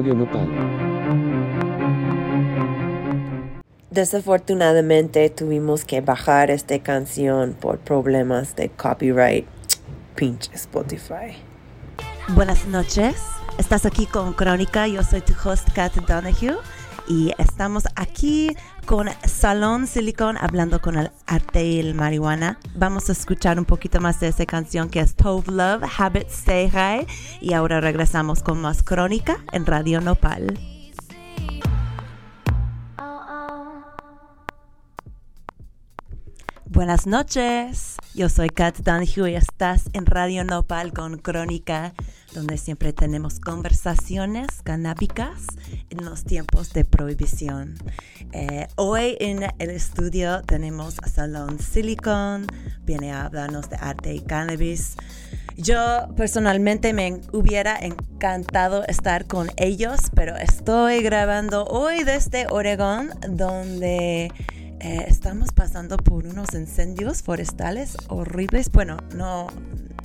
Radio Nopal. Desafortunadamente tuvimos que bajar esta canción por problemas de copyright. Pinche Spotify. Buenas noches. Estás aquí con Crónica. Yo soy tu host, Kat Donahue. Y estamos aquí con Salón Silicon hablando con el arte y el marihuana. Vamos a escuchar un poquito más de esa canción que es Tove Love, Habit Stay High. Y ahora regresamos con más Crónica en Radio Nopal. Buenas noches, yo soy Kat Donahue y estás en Radio Nopal con Crónica, donde siempre tenemos conversaciones canábicas en los tiempos de prohibición. Eh, hoy en el estudio tenemos a Salón Silicon, viene a hablarnos de arte y cannabis. Yo personalmente me hubiera encantado estar con ellos, pero estoy grabando hoy desde Oregón, donde eh, estamos pasando por unos incendios forestales horribles. Bueno, no,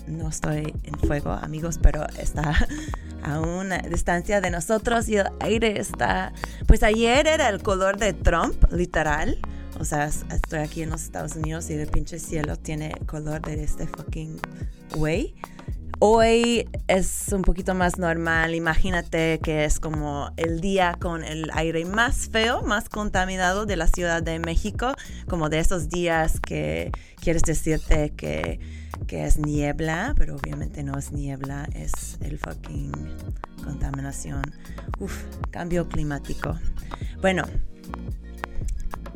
no estoy en fuego, amigos, pero está a una distancia de nosotros y el aire está... Pues ayer era el color de Trump, literal. O sea, estoy aquí en los Estados Unidos y el pinche cielo tiene color de este fucking way. Hoy es un poquito más normal. Imagínate que es como el día con el aire más feo, más contaminado de la Ciudad de México, como de esos días que quieres decirte que, que es niebla, pero obviamente no es niebla, es el fucking contaminación. Uf, cambio climático. Bueno,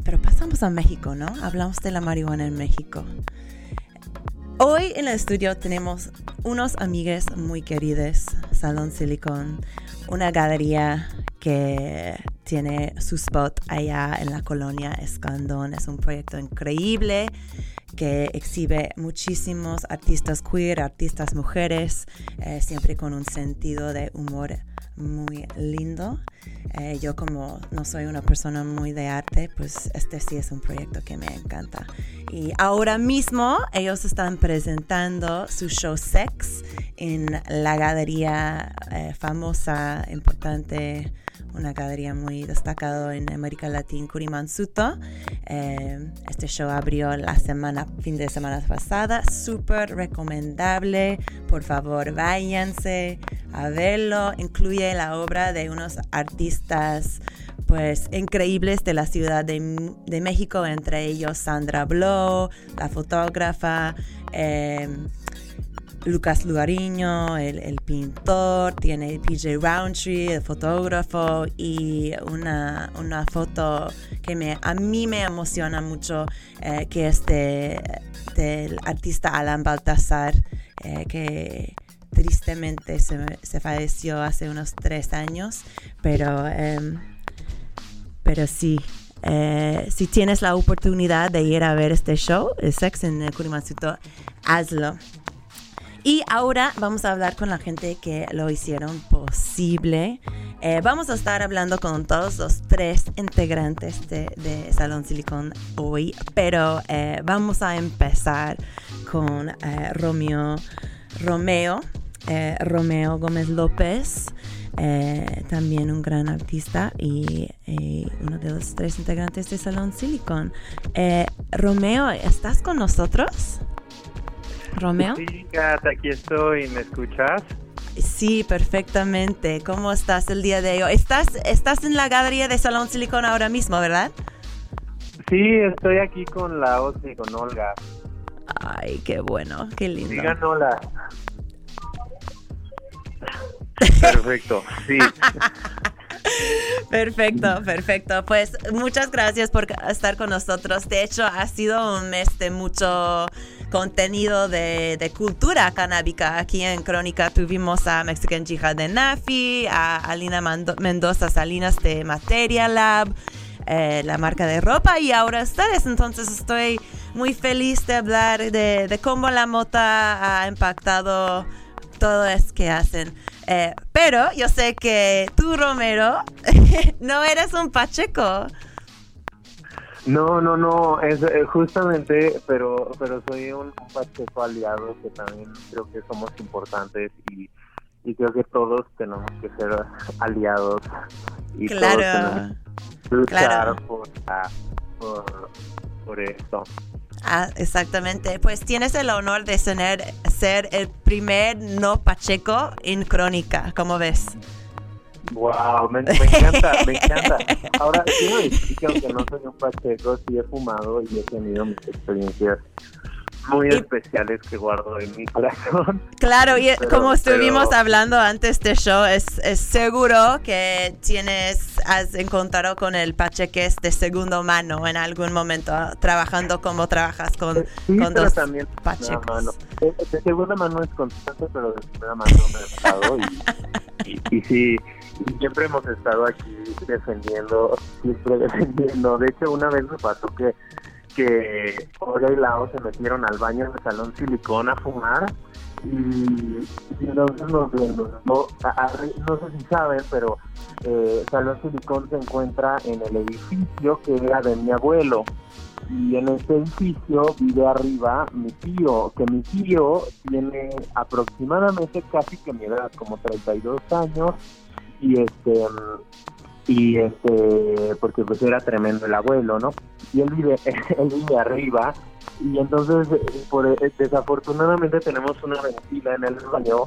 pero pasamos a México, ¿no? Hablamos de la marihuana en México. Hoy en el estudio tenemos unos amigues muy queridos, Salón Silicon, una galería que tiene su spot allá en la colonia Escandón. Es un proyecto increíble que exhibe muchísimos artistas queer, artistas mujeres, eh, siempre con un sentido de humor muy lindo. Eh, yo como no soy una persona muy de arte, pues este sí es un proyecto que me encanta. Y ahora mismo ellos están presentando su show Sex en la galería eh, famosa, importante, una galería muy destacada en América Latina, Kurimansuto. Eh, este show abrió la semana, fin de semana pasada, súper recomendable. Por favor, váyanse a verlo. Incluye la obra de unos artistas pues increíbles de la Ciudad de, México, entre ellos Sandra Blow, la fotógrafa, em, Lucas Lugariño, el, pintor, tiene PJ Roundtree, el fotógrafo, y una, foto que me, a mí me emociona mucho, eh, que es del artista Alan Baltasar, eh, que tristemente se, se, falleció hace unos tres años, pero... Em, pero sí, eh, si tienes la oportunidad de ir a ver este show, el Sex en Kurimatsuto, hazlo. Y ahora vamos a hablar con la gente que lo hicieron posible. Eh, vamos a estar hablando con todos los tres integrantes de, Salón Silicon hoy, pero eh, vamos a empezar con Romeo, Romeo, Romeo Gómez López. Eh, también un gran artista y uno de los tres integrantes de Salón Silicon. Eh, Romeo, ¿estás con nosotros? Romeo. Sí, Kat, aquí estoy, ¿me escuchas? Sí, perfectamente. ¿Cómo estás el día de hoy? Estás, estás en la galería de Salón Silicon ahora mismo, ¿verdad? Sí, estoy aquí con la OSNI, con Olga. Ay, qué bueno, qué lindo. Digan hola. Perfecto, sí. Perfecto, perfecto. Pues muchas gracias por estar con nosotros. De hecho, ha sido un mes de mucho contenido de, cultura canábica. Aquí en Crónica tuvimos a Mexican Jihad de Nafi, a Alina Mendoza Salinas de Materia Lab, eh, la marca de ropa y ahora ustedes. Entonces estoy muy feliz de hablar de, de cómo la mota ha impactado todo es que hacen. Eh, pero yo sé que tú, Romero, no eres un Pacheco. No, no, no, es eh, justamente, pero pero soy un, Pacheco aliado que también creo que somos importantes y, y creo que todos tenemos que ser aliados y Claro. todos tenemos que luchar Claro. por, la- por, por esto. Ah, exactamente. Pues tienes el honor de tener, ser el primer no Pacheco en Crónica, ¿cómo ves? Wow, me, me encanta, me encanta. Ahora, quiero decir que aunque no soy un pacheco, sí he fumado y he tenido mis experiencias muy Y- especiales que guardo en mi corazón. Claro, y Pero- como estuvimos pero- hablando antes de show, es, es seguro que tienes, has encontrado con el pacheques de segundo mano en algún momento, trabajando como trabajas con, Eh, Sí, con también pachecos. mano. Eh, De segunda mano es constante, pero de primera mano me he y, y, y sí, siempre hemos estado aquí defendiendo, siempre defendiendo. De hecho, una vez me pasó que que Olga y Lao se metieron al baño del Salón Silicón a fumar y, y entonces nos, nos- no, no sé si saben, pero eh, Salón Silicón se encuentra en el edificio que era de mi abuelo y en ese edificio vive arriba mi tío, que mi tío tiene aproximadamente casi que mi edad, como 32 años, y este y este porque pues era tremendo el abuelo, ¿no? Y él vive él vive arriba y entonces por desafortunadamente tenemos una ventila en el baño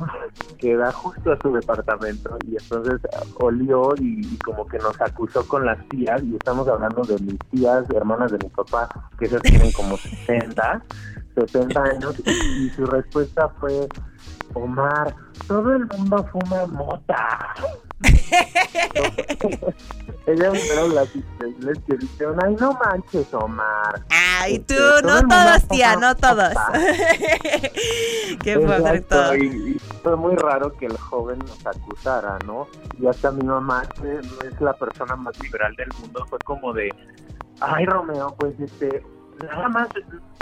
que da justo a su departamento y entonces olió y, como que nos acusó con las tías y estamos hablando de mis tías, hermanas de mi papá, que esas tienen como 60, 60 años y, y su respuesta fue Omar, todo el mundo fuma mota. Ellas fueron las increíbles que dijeron, ay, no manches, Omar. Ay, tú, Este, todo no todos, tía, no todos. Qué perfecto. Exacto, Y, y fue muy raro que el joven nos acusara, ¿no? Y hasta mi mamá, que no es la persona más liberal del mundo, fue como de, ay, Romeo, pues este, nada más,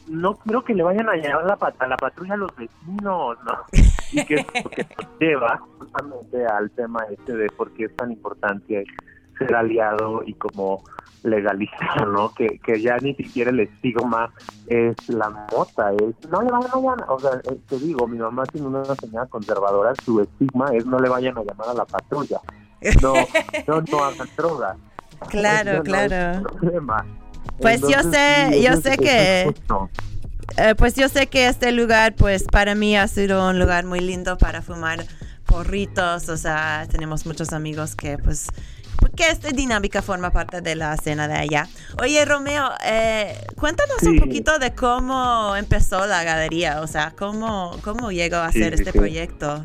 no quiero que le vayan a llevar la, pat- a la patrulla a los vecinos, ¿no? Y que es lo que nos lleva justamente al tema este de por qué es tan importante ser aliado y como legalizar, ¿no? Que, que ya ni siquiera el estigma es la mota, es no le vayan a llamar, o sea, eh, te digo, mi mamá tiene una señora conservadora, su estigma es no le vayan a llamar a la patrulla, no, no, no hagan drogas. Claro, Ese no es claro. problema. Pues yo sé- sí, yo sé que-. Eh, pues yo sé que este lugar, pues para mí ha sido un lugar muy lindo para fumar porritos, o sea, tenemos muchos amigos que pues porque esta dinámica forma parte de la cena de allá. Oye, Romeo, eh, cuéntanos un poquito de cómo empezó la galería, o sea, cómo, cómo llegó a hacer sí, este sí. proyecto.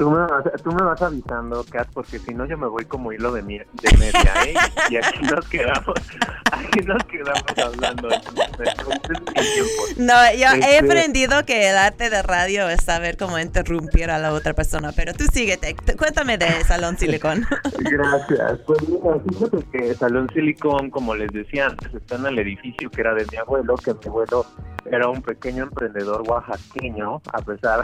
Tú me, vas, tú me vas avisando, Kat, porque si no yo me voy como hilo de, mi- de media, ¿eh? Y aquí nos quedamos, aquí nos quedamos hablando. No, yo he Este- aprendido que el arte de radio es saber cómo interrumpir a la otra persona, pero tú síguete, cuéntame de Salón Silicón. Gracias. Pues mira, fíjate que Salón Silicón, como les decía antes, está en el edificio que era de mi abuelo, que mi abuelo era un pequeño emprendedor oaxaqueño, a pesar,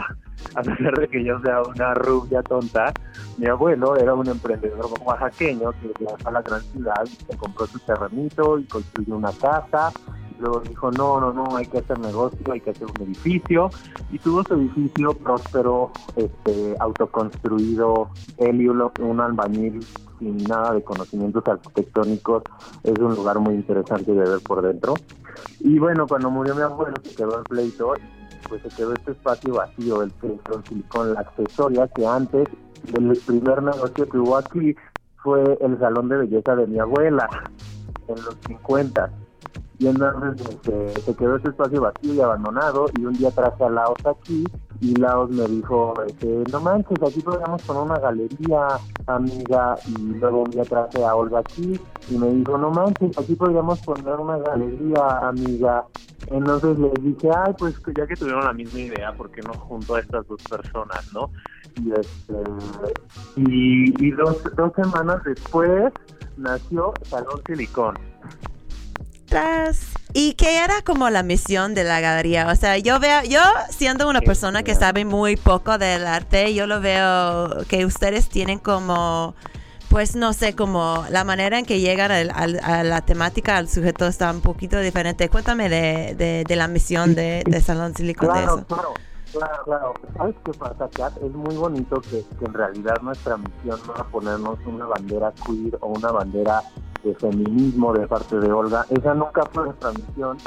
a pesar de que yo sea una rubia tonta, mi abuelo era un emprendedor oaxaqueño que viajó a la gran ciudad, se compró su terrenito y construyó una casa, luego dijo, no, no, no, hay que hacer negocio, hay que hacer un edificio, y tuvo su edificio próspero, este, autoconstruido, él y un albañil sin nada de conocimientos arquitectónicos, es un lugar muy interesante de ver por dentro. Y bueno, cuando murió mi abuelo se quedó el pleito, pues se quedó este espacio vacío, el Centro Silicón, la accesoria, que antes el primer negocio que hubo aquí fue el salón de belleza de mi abuela en los 50. Y entonces este, se quedó este espacio vacío y abandonado y un día traje a Laos aquí y Laos me dijo, este, no manches, aquí podríamos poner una galería, amiga, y luego un día traje a Olga aquí y me dijo, no manches, aquí podríamos poner una galería, amiga. Entonces les dije, ay, pues ya que tuvieron la misma idea, ¿por qué no junto a estas dos personas, no? Y, este, y, y dos, dos semanas después nació Salón Silicón. ¿Y qué era como la misión de la galería? O sea, yo veo, yo siendo una persona que sabe muy poco del arte, yo lo veo que ustedes tienen como, pues no sé, como la manera en que llegan al- al- a la temática, al sujeto está un poquito diferente. Cuéntame de, de, de la misión de, de Salón Silicon de Claro, eso. claro. Claro, claro. ¿Sabes qué pasa, Kat? Es muy bonito que, en realidad nuestra misión no era ponernos una bandera queer o una bandera de feminismo de parte de Olga. Esa nunca fue nuestra misión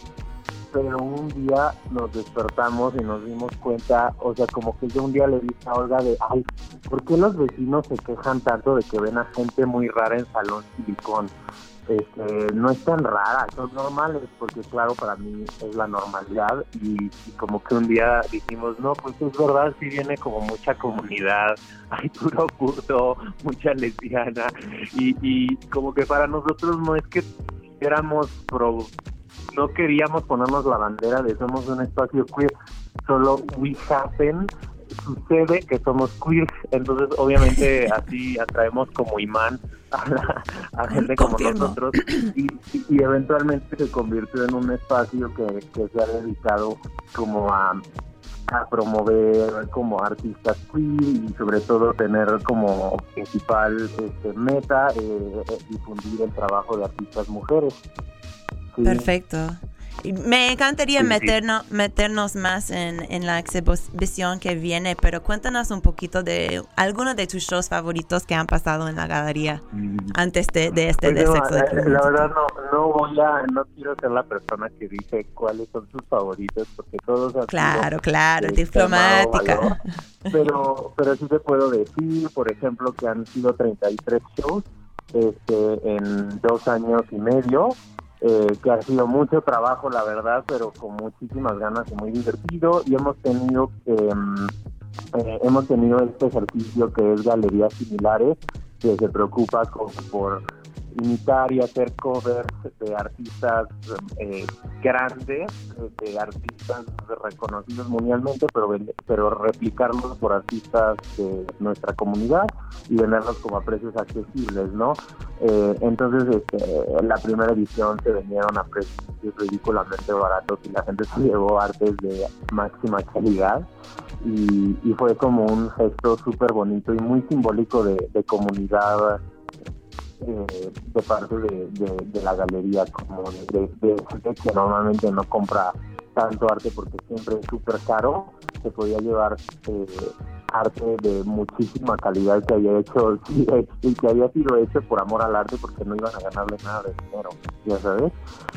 pero un día nos despertamos y nos dimos cuenta, o sea, como que yo un día le dije a Olga de, ay, ¿por qué los vecinos se quejan tanto de que ven a gente muy rara en Salón Silicón? Este, no es tan rara, son normales, porque claro, para mí es la normalidad y, como que un día dijimos, no, pues es verdad, sí viene como mucha comunidad, hay puro puto, mucha lesbiana y, y como que para nosotros no es que éramos pro no queríamos ponernos la bandera de somos un espacio queer, solo we happen, sucede que somos queer, entonces obviamente así atraemos como imán a, la, a gente como nosotros y, y, y, eventualmente se convirtió en un espacio que, que se ha dedicado como a a promover como artistas queer y sobre todo tener como principal este, meta eh, difundir el trabajo de artistas mujeres. Sí. Perfecto. Me encantaría sí, meternos, sí. meternos más en, en, la exhibición que viene, pero cuéntanos un poquito de algunos de tus shows favoritos que han pasado en la galería mm. antes de, de este pues de no, sexo de eh, La verdad no, no voy a, no quiero ser la persona que dice cuáles son sus favoritos, porque todos Claro, claro, diplomática. Pero, pero sí te puedo decir, por ejemplo, que han sido 33 shows este, en dos años y medio eh, que ha sido mucho trabajo, la verdad, pero con muchísimas ganas y muy divertido. Y hemos tenido eh, eh, hemos tenido este ejercicio que es Galerías Similares, que se preocupa con, por imitar y hacer covers de artistas eh, grandes, de artistas reconocidos mundialmente, pero, pero replicarlos por artistas de nuestra comunidad y venderlos como a precios accesibles, ¿no? Eh, entonces, este, la primera edición se vendieron a precios ridículamente baratos y la gente se llevó artes de máxima calidad. Y, fue como un gesto súper bonito y muy simbólico de, de comunidad eh, de parte de, de, de, la galería, como de, gente que normalmente no compra tanto arte porque siempre es súper caro, se podía llevar eh, arte de muchísima calidad que había hecho y que había sido hecho por amor al arte porque no iban a ganarle nada de dinero, ya sabes.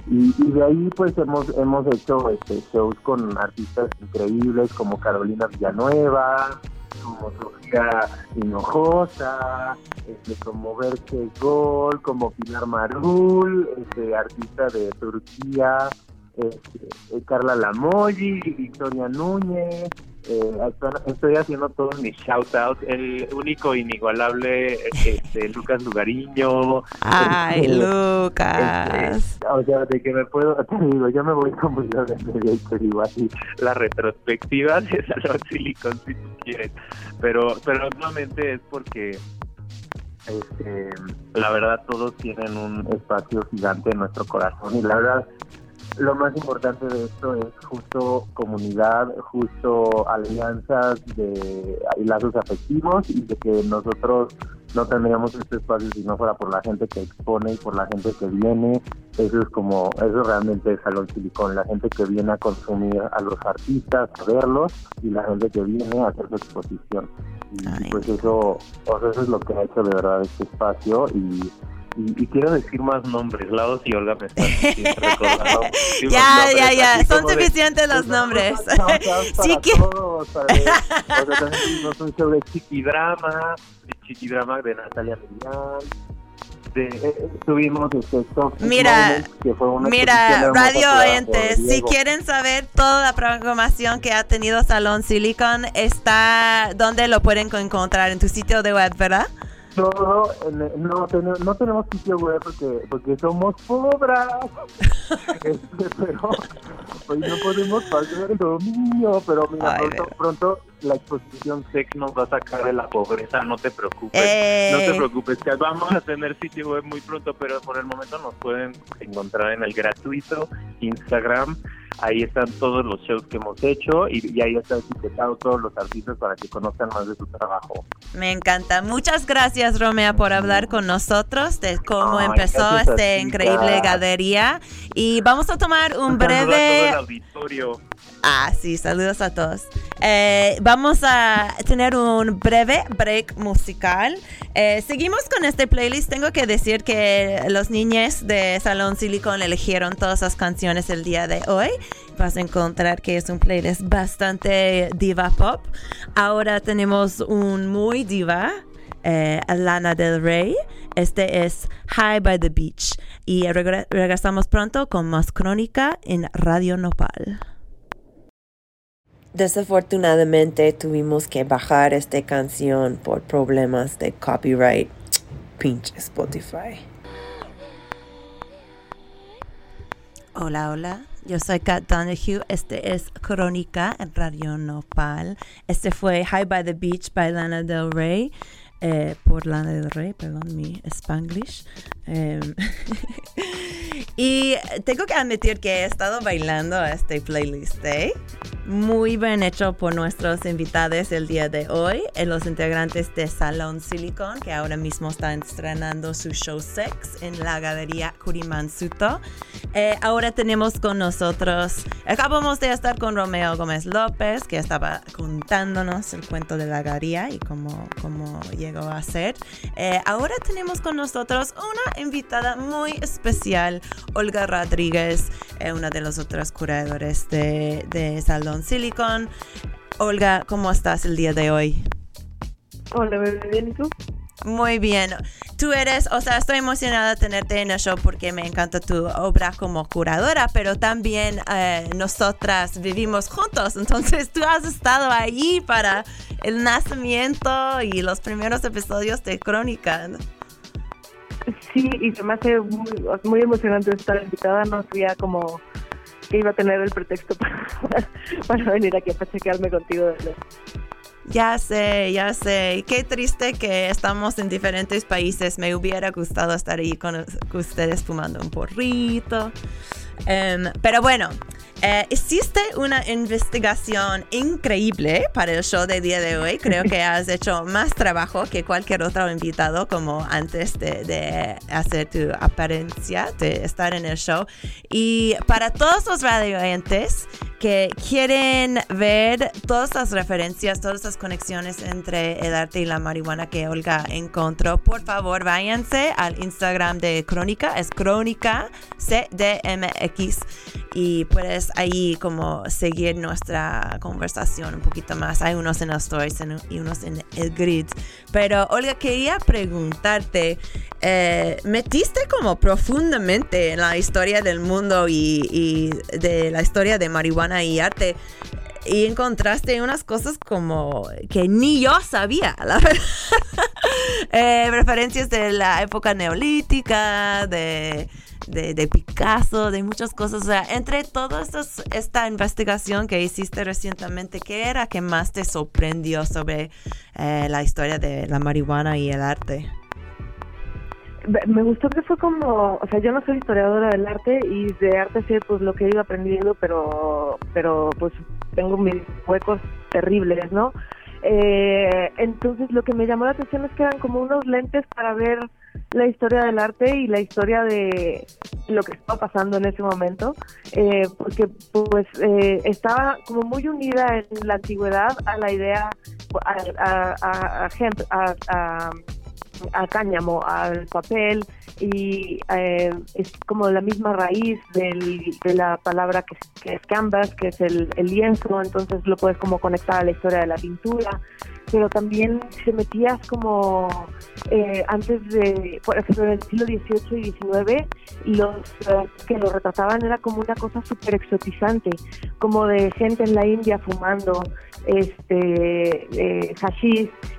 Y, y de ahí pues hemos hemos hecho este, shows con artistas increíbles como Carolina Villanueva, Sofía Hinojosa, este, como Berke Gol, como Pilar Marul, este, artista de Turquía, este, Carla Lamoyi, Victoria Núñez, eh, estoy haciendo todos mis shout outs, el único inigualable este, Lucas Lugariño. Ay, este, Lucas. Este, o sea, de que me puedo, te digo, yo me voy como yo de media y así, la retrospectiva de Salón Silicon si tú quieres, pero, pero nuevamente es porque este, la verdad todos tienen un espacio gigante en nuestro corazón y la verdad lo más importante de esto es justo comunidad, justo alianzas de, y lazos afectivos y de que nosotros no tendríamos este espacio si no fuera por la gente que expone y por la gente que viene. Eso es como, eso realmente es Salón Silicón, la gente que viene a consumir a los artistas, a verlos y la gente que viene a hacer su exposición. Y Ay. pues eso, o sea, eso es lo que ha hecho de verdad este espacio y y, y, quiero decir más nombres, Laos y Olga me están recordando. ya, nombres, ya, ya, son suficientes de, los nombres. sí que... Todos, para ver, o sea, también tuvimos un show de Chiquidrama, Chiquidrama de Natalia Millán. De, eh, tuvimos este mira Moments, que fue una mira radio oyentes si quieren saber toda la programación que ha tenido Salón Silicon está donde lo pueden encontrar en tu sitio de web verdad no, no, no, no tenemos sitio web porque, porque somos pobres. este, pero pues no podemos pagar el dominio. Pero mira, Ay, pronto, pronto la exposición SEC nos va a sacar de la pobreza. No te preocupes. Eh. No te preocupes. Que vamos a tener sitio web muy pronto, pero por el momento nos pueden encontrar en el gratuito Instagram ahí están todos los shows que hemos hecho y, y, ahí está etiquetado todos los artistas para que conozcan más de su trabajo. Me encanta. Muchas gracias, Romea, por hablar con nosotros de cómo Ay, empezó este increíble galería. Y vamos a tomar un, un breve... A todo el auditorio. Ah, sí, saludos a todos. Eh, vamos a tener un breve break musical. Eh, seguimos con este playlist. Tengo que decir que los niños de Salón Silicon eligieron todas las canciones el día de hoy. Vas a encontrar que es un playlist bastante diva pop. Ahora tenemos un muy diva, eh, Lana del Rey. Este es High by the Beach. Y regre- regresamos pronto con más crónica en Radio Nopal. Desafortunadamente tuvimos que bajar esta canción por problemas de copyright. Pinche Spotify. Hola, hola. Yo soy Kat Donahue. Este es Crónica en Radio Nopal. Este fue High by the Beach by Lana Del Rey. eh, por Lana Del Rey, perdón, mi Spanglish. Em, y tengo que admitir que he estado bailando a este playlist, ¿eh? Muy bien hecho por nuestros invitados el día de hoy, los integrantes de Salón Silicon, que ahora mismo están estrenando su show Sex en la galería Kurimansuto. Eh, ahora tenemos con nosotros, acabamos de estar con Romeo Gómez López, que estaba contándonos el cuento de la galería y cómo, cómo llegó a ser. Eh, ahora tenemos con nosotros una invitada muy especial, Olga Rodríguez, eh, una de los otros curadores de, de Salón Silicon. Olga, ¿cómo estás el día de hoy? Hola, muy bien, ¿y tú? Muy bien. Tú eres, o sea, estoy emocionada de tenerte en el show porque me encanta tu obra como curadora, pero también eh, nosotras vivimos juntos. Entonces tú has estado ahí para el nacimiento y los primeros episodios de Crónica. ¿no? Sí, y se me hace muy, muy emocionante estar invitada. No sabía como que iba a tener el pretexto para, para venir aquí a pachequearme contigo. de. Ya sé, ya sé. Qué triste que estamos en diferentes países. Me hubiera gustado estar ahí con ustedes fumando un porrito. Em, pero bueno, eh, hiciste una investigación increíble para el show de día de hoy. Creo que has hecho más trabajo que cualquier otro invitado como antes de, de hacer tu apariencia, de estar en el show. Y para todos los radioyentes que quieren ver todas las referencias, todas las conexiones entre el arte y la marihuana que Olga encontró, por favor váyanse al Instagram de Crónica, es Crónica CDMX y puedes ahí como seguir nuestra conversación un poquito más. Hay unos en los stories y unos en el grid. Pero Olga, quería preguntarte, eh, metiste como profundamente en la historia del mundo y, y de la historia de marihuana y arte y encontraste unas cosas como que ni yo sabía, la verdad. Eh, referencias de la época neolítica, de, de, de Picasso, de muchas cosas. O sea, entre toda esta investigación que hiciste recientemente, ¿qué era que más te sorprendió sobre eh, la historia de la marihuana y el arte? Me- Me gustó que fue como, o sea, yo no soy historiadora del arte y de arte sé pues lo que he ido aprendiendo, pero, pero pues tengo mis huecos terribles, ¿no? Eh, entonces lo que me llamó la atención es que eran como unos lentes para ver la historia del arte y la historia de lo que estaba pasando en ese momento, eh, porque pues eh, estaba como muy unida en la antigüedad a la idea, a, a, cáñamo, al papel y eh, es como la misma raíz del, de la palabra que, que es canvas, que es el, el lienzo, entonces lo puedes como conectar a la historia de la pintura, pero también si te metías como eh, antes de, por ejemplo, en el siglo XVIII y XIX, los eh, que lo retrataban era como una cosa súper exotizante, como de gente en la India fumando, este, eh,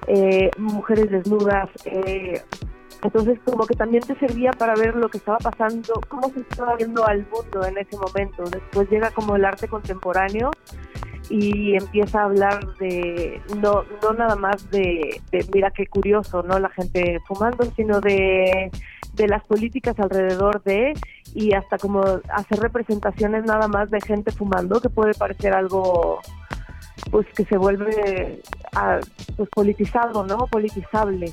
eh, mujeres desnudas, eh, entonces como que también te servía para ver lo que estaba pasando, cómo se estaba viendo al mundo en ese momento. Después llega como el arte contemporáneo y empieza a hablar de, no, no nada más de, mira qué curioso, ¿no? La gente fumando, sino de, de las políticas alrededor de y hasta como hacer representaciones nada más de gente fumando, que puede parecer algo pues que se vuelve ah, pues politizado, ¿no? Politizable.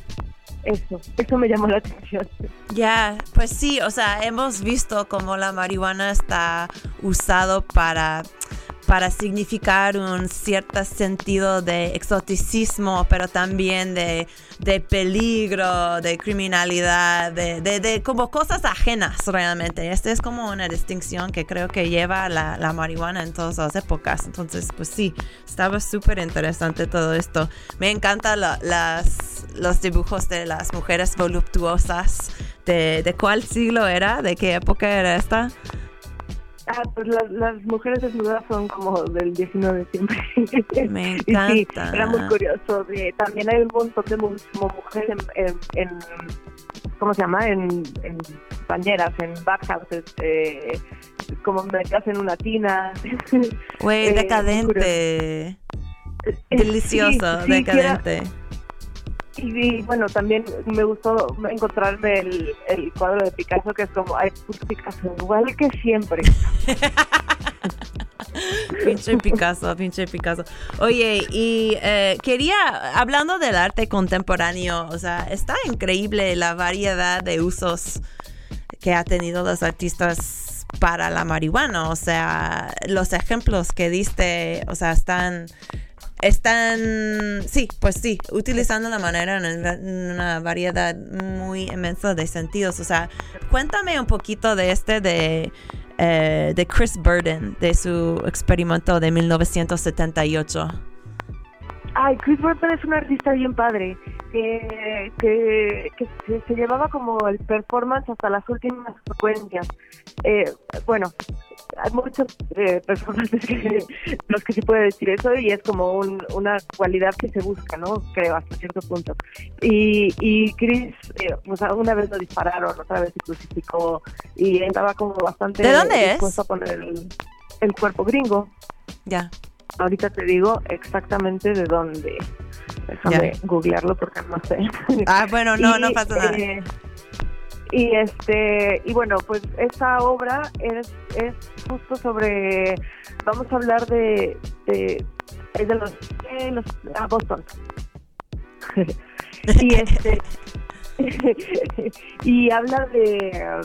Eso, eso me llamó la atención. Ya, pues sí, o sea, hemos visto cómo la marihuana está usado para para significar un cierto sentido de exoticismo, pero también de, peligro, de criminalidad, de, de, como cosas ajenas realmente. Esta es como una distinción que creo que lleva la, la marihuana en todas las épocas. Entonces, pues sí, estaba súper interesante todo esto. Me encantan las, los dibujos de las mujeres voluptuosas. De, ¿De cuál siglo era? ¿De qué época era esta? Ah, pues las, las mujeres desnudas son como del 19 siempre. Me encanta. era muy curioso. también hay un montón de mujeres en, en, ¿cómo se llama? En, en bañeras, en backhouses, eh, como metidas en una tina. Güey, eh, decadente. Eh, Delicioso, decadente. Y, bueno, también me gustó encontrarme el, el cuadro de Picasso, que es como, ay, Picasso, igual que siempre. pinche Picasso, pinche Picasso. Oye, y eh, quería, hablando del arte contemporáneo, o sea, está increíble la variedad de usos que ha tenido los artistas para la marihuana. O sea, los ejemplos que diste, o sea, están están, sí, pues sí, utilizando la manera en una variedad muy inmensa de sentidos. O sea, cuéntame un poquito de este de, eh, de Chris Burden, de su experimento de 1978. Ay, Chris Burden es un artista bien padre, que, que, que se, llevaba como el performance hasta las últimas frecuencias. Eh, bueno, hay muchas eh, personas que, los que se puede decir eso y es como una cualidad que se busca, ¿no? Creo, hasta cierto punto. Y, y Chris, eh, una vez lo dispararon, otra vez se crucificó y estaba como bastante... ¿De dónde dispuesto a poner el, el cuerpo gringo. Ya. Ahorita te digo exactamente de dónde. Déjame googlearlo porque no sé. Ah, bueno, no, no pasa nada. Eh, y este y bueno, pues esta obra es, es justo sobre vamos a hablar de de, de los de los a Boston. y este y habla de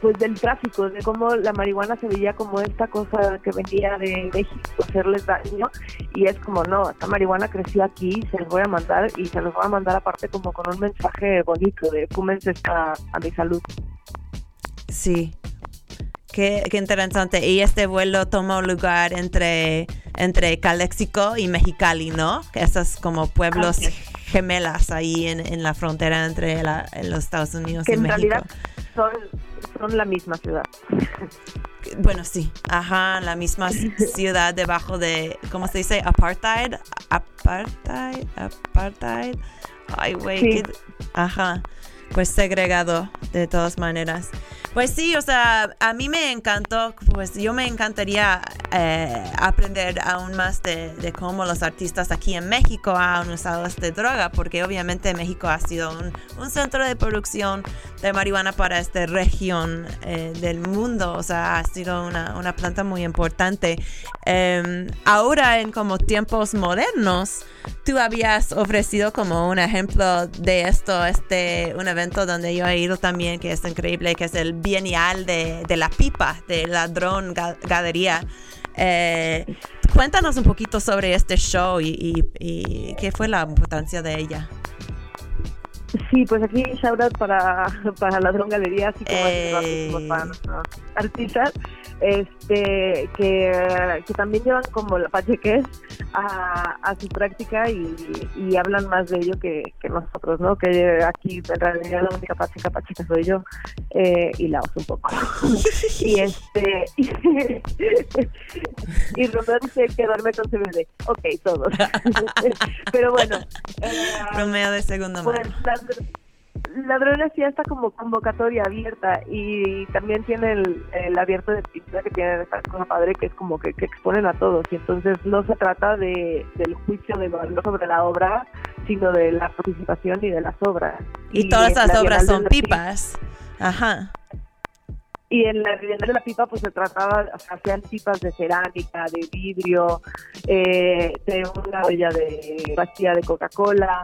pues del tráfico, de cómo la marihuana se veía como esta cosa que venía de México hacerles daño y es como no, esta marihuana creció aquí, se los voy a mandar y se los voy a mandar aparte como con un mensaje bonito de fúmense esta a mi salud. Sí, Qué, qué, interesante. Y este vuelo tomó lugar entre, entre Calexico y Mexicali, ¿no? Que esos como pueblos gemelas ahí en, en, la frontera entre los Estados Unidos y México. Realidad son son la misma ciudad. Bueno, sí, ajá, la misma ciudad debajo de, ¿cómo se dice? Apartheid, apartheid, apartheid. Ay, güey, ajá, pues segregado de todas maneras. Pues sí, o sea, a mí me encantó, pues yo me encantaría eh, aprender aún más de, cómo los artistas aquí en México han usado esta droga, porque obviamente México ha sido un, centro de producción de marihuana para esta región eh, del mundo, o sea, ha sido una, planta muy importante. Em, ahora en como tiempos modernos, tú habías ofrecido como un ejemplo de esto, este, un evento donde yo he ido también, que es increíble, que es el bienal de, la pipa, de Ladrón Galería. Eh, cuéntanos un poquito sobre este show y, qué fue la importancia de ella. Sí, pues aquí shout out para, para Ladrón Galería, así como eh... para nuestros artistas este que, que también llevan como la pacheques a, a su práctica y, y, hablan más de ello que, que, nosotros, ¿no? Que aquí en realidad la única pacheca pacheca soy yo eh, y la un poco. y este y, Romeo dice quedarme con CBD. Ok, todos. Pero bueno. Eh, Romeo de segundo pues, Ladrones ya está como convocatoria abierta y también tiene el, abierto de pintura que tiene esta cosa padre que es como que, exponen a todos y entonces no se trata de, del juicio de valor sobre la obra sino de la participación y de las obras. Y, todas las obras son pipas. Ajá. Y en la vivienda de la pipa pues se trataba, o sea, hacían pipas de cerámica, de vidrio, eh, de una olla de vacía de Coca-Cola,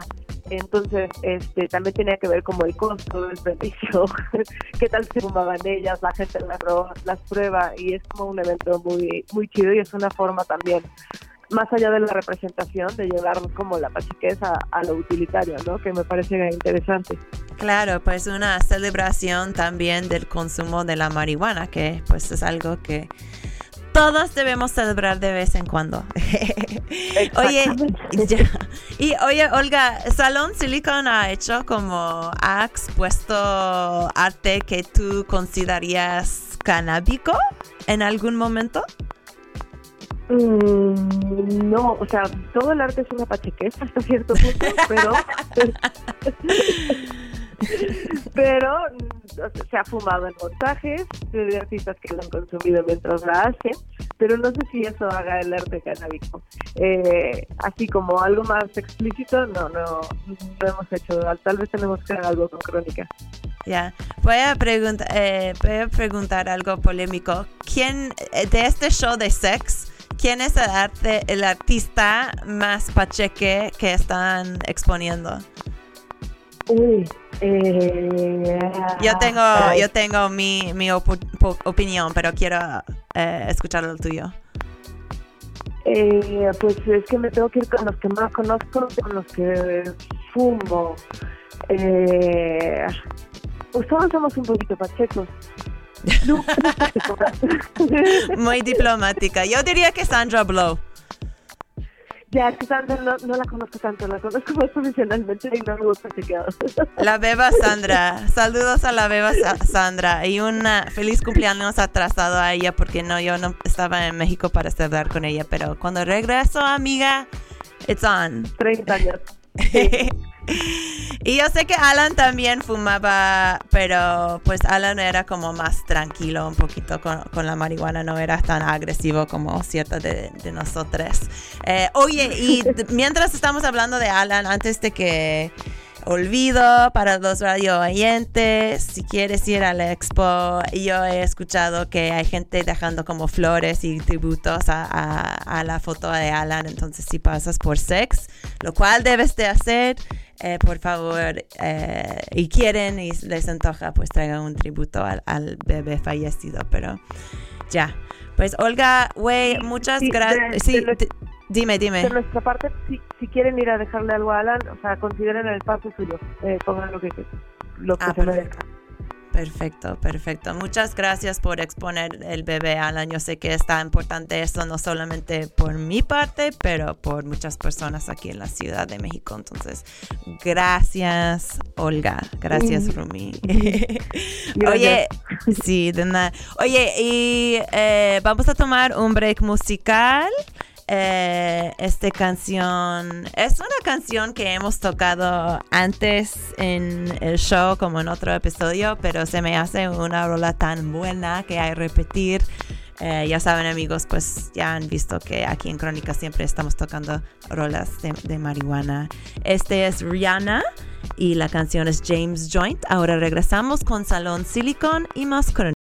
Entonces, este, también tenía que ver como el costo del beneficio, qué tal se fumaban ellas, la gente las, las prueba y es como un evento muy, muy chido y es una forma también más allá de la representación, de llevar como la pachiqueza a lo utilitario, ¿no? Que me parece interesante. Claro, pues una celebración también del consumo de la marihuana, que pues es algo que todos debemos celebrar de vez en cuando. oye, y oye, Olga, Salón Silicon ha hecho como, ha expuesto arte que tú considerarías canábico en algún momento? Mm, no, o sea, todo el arte es una pachequeza hasta cierto punto, pero pero se ha fumado en montajes de artistas que lo han consumido mientras la hacen, pero no sé si eso haga el arte canábico. Eh, así como algo más explícito, no, no, no hemos hecho. Tal vez tenemos que hacer algo con crónica. Ya, voy a preguntar, eh, voy a preguntar algo polémico. ¿Quién eh, de este show de sex? ¿Quién es el, arte, el artista más pacheque que están exponiendo? Uy, eh, yo tengo, yo tengo mi, mi opinión, pero quiero eh, escuchar el tuyo. Eh, pues es que me tengo que ir con los que más conozco, con los que fumo. Eh, pues todos somos un poquito pachecos. Muy diplomática. Yo diría que Sandra Blow. Ya, es que Sandra no, la conozco tanto, la conozco más profesionalmente y no me gusta chequeado. La beba Sandra. Saludos a la beba Sandra. Y un feliz cumpleaños atrasado a ella porque no, yo no estaba en México para celebrar con ella. Pero cuando regreso, amiga, it's on. 30 años. y yo sé que Alan también fumaba, pero pues Alan era como más tranquilo un poquito con, la marihuana, no era tan agresivo como ciertos de, de nosotros. Eh, oye, y mientras estamos hablando de Alan, antes de que olvido para los radio oyentes. Si quieres ir a la expo, yo he escuchado que hay gente dejando como flores y tributos a, la foto de Alan. Entonces, si pasas por sex, lo cual debes de hacer, eh, por favor, eh, y quieren y les antoja, pues traigan un tributo al, bebé fallecido. Pero ya. Pues Olga, güey, muchas gracias. Sí, Dime, dime. De nuestra parte, si, si quieren ir a dejarle algo a Alan, o sea, consideren el paso suyo. Eh, pongan lo que, lo que ah, se merezca. Perfecto, perfecto. Muchas gracias por exponer el bebé, Alan. Yo sé que está importante esto, no solamente por mi parte, pero por muchas personas aquí en la Ciudad de México. Entonces, gracias, Olga. Gracias, Rumi. Oye, sí, de nada. Oye, y eh, vamos a tomar un break musical. Eh, esta canción es una canción que hemos tocado antes en el show como en otro episodio, pero se me hace una rola tan buena que hay que repetir. Eh, ya saben amigos, pues ya han visto que aquí en Crónica siempre estamos tocando rolas de, marihuana. Este es Rihanna y la canción es James Joint. Ahora regresamos con Salón Silicon y más Crónica.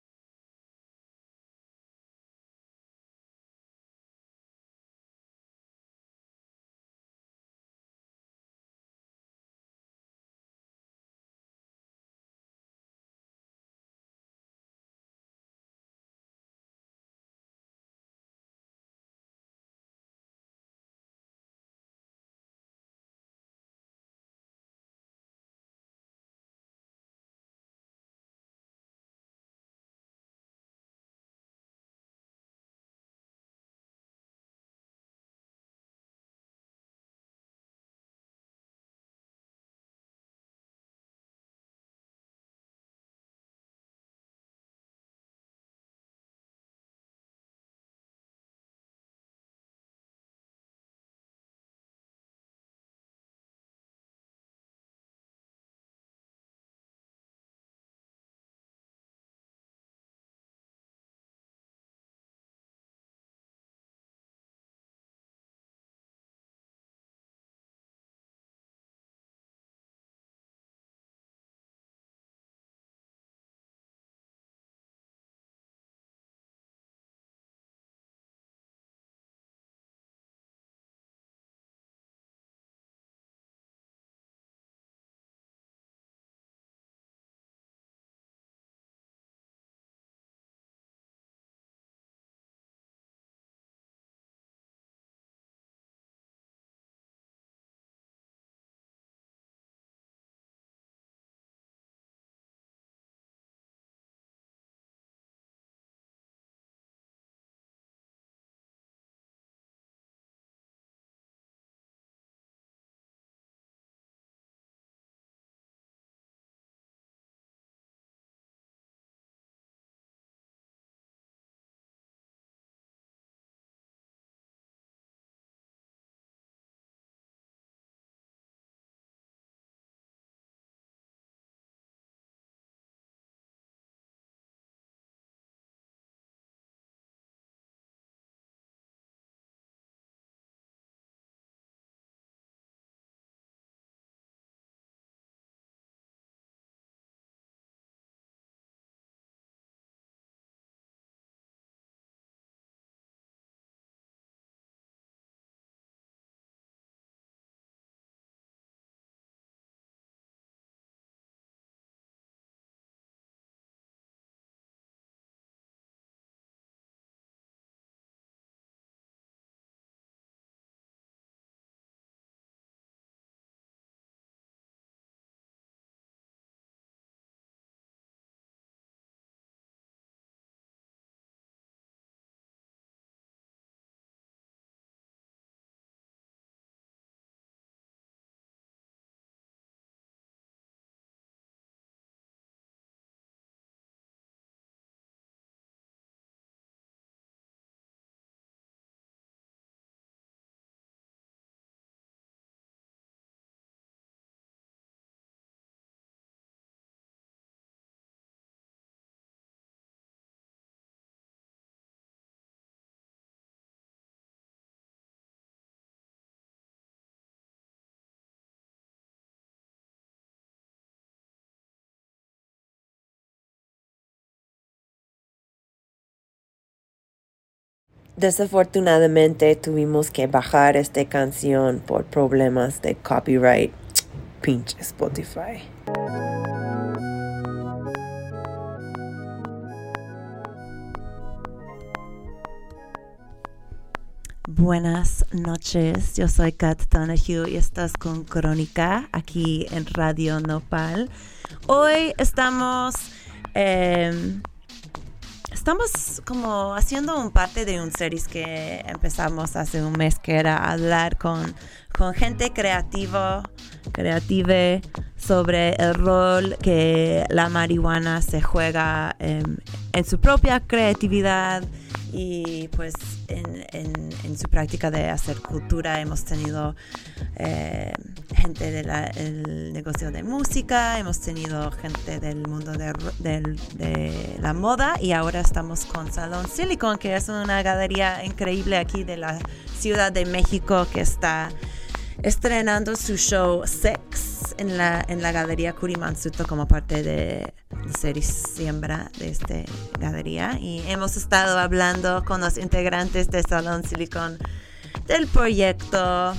Desafortunadamente tuvimos que bajar esta canción por problemas de copyright. Pinche Spotify. Buenas noches, yo soy Kat Donahue y estás con Crónica aquí en Radio Nopal. Hoy estamos, em, estamos como haciendo un parte de un series que empezamos hace un mes que era hablar con, con gente creativa, creative sobre el rol que la marihuana se juega em, en su propia creatividad y pues en, su práctica de hacer cultura hemos tenido eh, gente del negocio de música, hemos tenido gente del mundo de, la moda y ahora estamos con Salón Silicon, que es una galería increíble aquí de la Ciudad de México que está estrenando su show Sex en la, en la Galería Kurimansuto como parte de la serie Siembra de esta galería. Y hemos estado hablando con los integrantes de Salón Silicon del proyecto,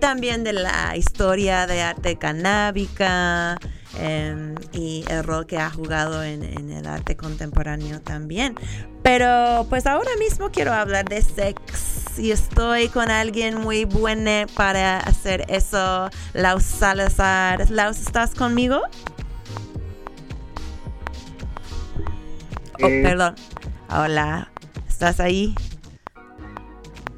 también de la historia de arte canábica, Em, y el rol que ha jugado en, el arte contemporáneo también. Pero pues ahora mismo quiero hablar de sex y estoy con alguien muy bueno para hacer eso, Laus Salazar. Laus, ¿estás conmigo? Oh, eh. perdón. Hola, ¿estás ahí?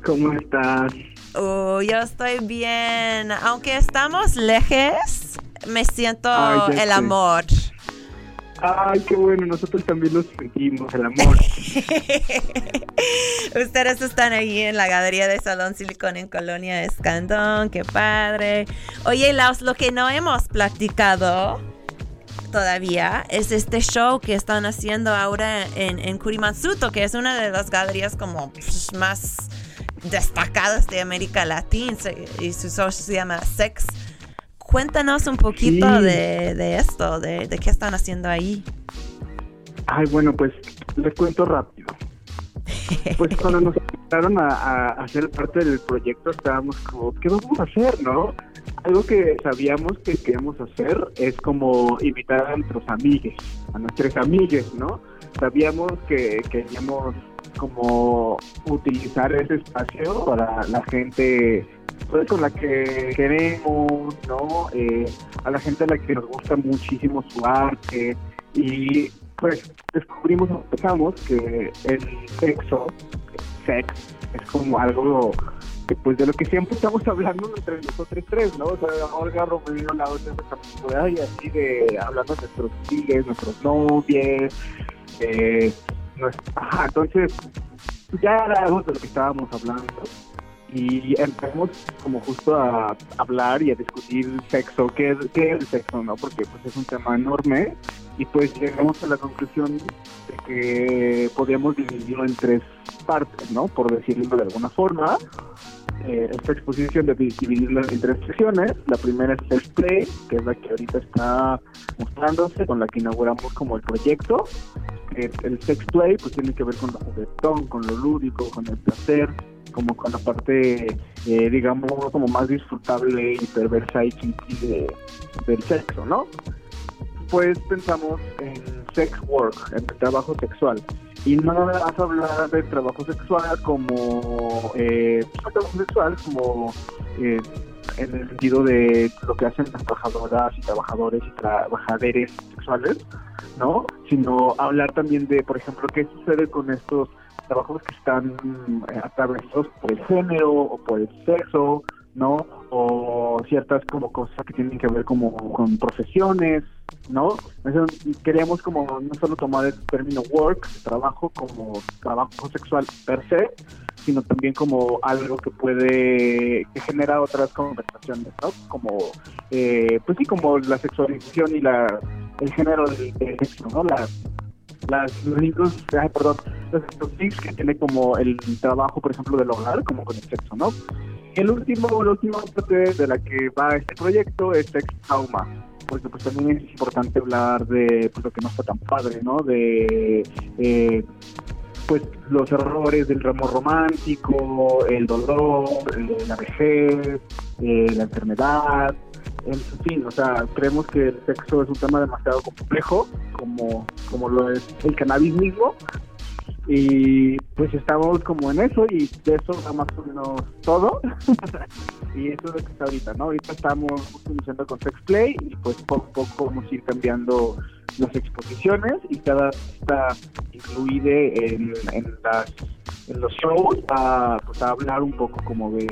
¿Cómo estás? Oh, yo estoy bien. Aunque estamos lejos, me siento el amor. Ay, qué bueno, nosotros también lo sentimos, el amor. Ustedes están ahí en la galería de Salón Silicon en Colonia Escandón, qué padre. Oye, Laos, lo que no hemos platicado todavía es este show que están haciendo ahora en, en Kurimatsuto, que es una de las galerías como pues, más destacadas de América Latina y su show se llama Sex Cuéntanos un poquito de, esto, de, qué están haciendo ahí. Ay, bueno, pues les cuento rápido. Pues cuando nos invitaron a, hacer parte del proyecto estábamos como, ¿qué vamos a hacer, no? Algo que sabíamos que queríamos hacer es como invitar a nuestros amigos, a nuestros amigues, ¿no? Sabíamos que queríamos como utilizar ese espacio para la gente pues, con la que queremos, ¿no? Eh, a la gente a la que nos gusta muchísimo su arte y pues descubrimos, empezamos que el sexo, sex, es como algo que pues de lo que siempre estamos hablando entre nosotros tres, ¿no? O sea, Olga, Romero, la otra y así de hablando de nuestros hijos, nuestros novios, eh, entonces ya era algo de lo que estábamos hablando y empezamos como justo a hablar y a discutir sexo, qué es, qué es el sexo, ¿no? Porque pues es un tema enorme y pues llegamos a la conclusión de que podríamos dividirlo en tres partes, ¿no? Por decirlo de alguna forma. Eh, esta exposición de dividirla en tres secciones. La primera es el play, que es la que ahorita está mostrándose, con la que inauguramos como el proyecto. el sex play pues tiene que ver con lo juguetón, con lo lúdico, con el placer, como con la parte, eh, digamos, como más disfrutable y perversa y kinky del sexo, ¿no? Pues pensamos en sex work, en el trabajo sexual. Y no vas a hablar de trabajo sexual como, eh, pues, trabajo sexual como eh, en el sentido de lo que hacen las trabajadoras y trabajadores y trabajaderes sexuales, ¿no? Sino hablar también de, por ejemplo, qué sucede con estos trabajos que están eh, atravesados por el género o por el sexo, ¿no? O ciertas como cosas que tienen que ver como con profesiones, ¿no? queríamos como no solo tomar el término work, trabajo, como trabajo sexual per se, sino también como algo que puede, que genera otras conversaciones, ¿no? Como, eh, pues sí, como la sexualización y la el género del, sexo, ¿no? La, las, los libros, perdón, los links que tiene como el trabajo, por ejemplo, del hogar, como con el sexo, ¿no? El último, la última parte de la que va este proyecto es Sex Trauma, porque pues también es importante hablar de pues, lo que no está tan padre, ¿no? De eh, pues los errores del ramo romántico, el dolor, la vejez, eh, la enfermedad, en fin, o sea, creemos que el sexo es un tema demasiado complejo, como, como lo es el cannabis mismo, y pues estamos como en eso y de eso va más o menos todo y eso es lo que está ahorita, ¿no? Ahorita estamos iniciando con Sex Play y pues poco a poco vamos a ir cambiando las exposiciones y cada está incluida en, en, las, en los shows a, pues, a hablar un poco como de,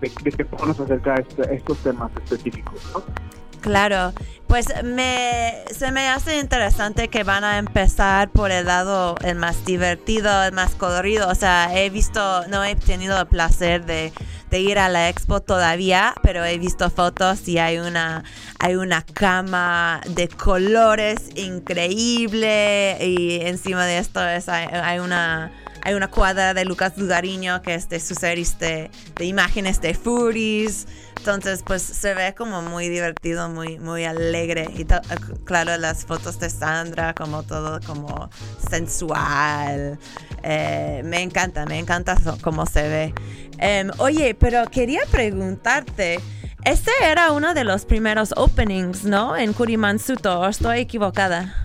de, de qué podemos acerca de este, estos temas específicos, ¿no? Claro, pues me, se me hace interesante que van a empezar por el lado el más divertido, el más colorido. O sea, he visto, no he tenido el placer de, ir a la expo todavía, pero he visto fotos y hay una, hay una cama de colores increíble y encima de esto es, hay una hay una cuadra de Lucas Dudariño que es de sus series de, imágenes de Furies. Entonces, pues se ve como muy divertido, muy, muy alegre. Y claro, las fotos de Sandra, como todo, como sensual. Eh, me encanta, me encanta cómo se ve. Um, oye, pero quería preguntarte. Este era uno de los primeros openings, ¿no? En Kurimansuto, ¿o estoy equivocada?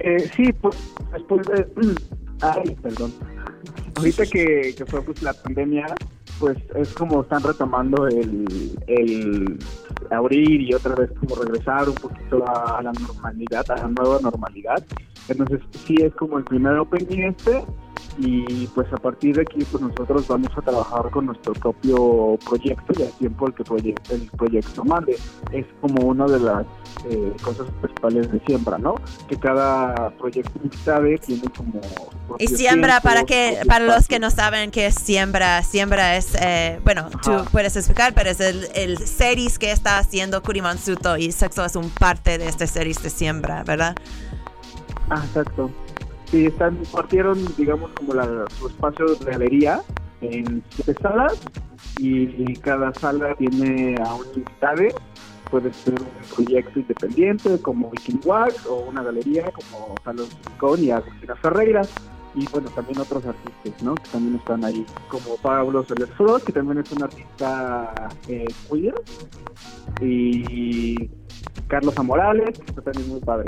Eh, sí, pues después de... Ay, perdón. Ahorita que, que fue pues la pandemia, pues es como están retomando el, el abrir y otra vez como regresar un poquito a, la normalidad, a la nueva normalidad. Entonces sí es como el primer opening este y pues a partir de aquí pues nosotros vamos a trabajar con nuestro propio proyecto y al tiempo el que el proyecto mande. Es como una de las eh, cosas principales de Siembra, ¿no? Que cada proyecto invitado tiene como... Y Siembra, para que para los que no saben qué es Siembra, Siembra es, eh, bueno, tú puedes explicar, pero es el, el series que está haciendo Kurimansuto y Sexo es un parte de este series de Siembra, ¿verdad? Ah, exacto. Sí, están, partieron, digamos, como la, su espacio de galería en siete salas y, cada sala tiene a un invitado. Puede ser un proyecto independiente como Viking Wax o una galería como Salón Silicón y Agustina Ferreira. Y bueno, también otros artistas, ¿no? Que también están ahí, como Pablo Soler que también es un artista eh, queer. Y Carlos Amorales, que también muy padre.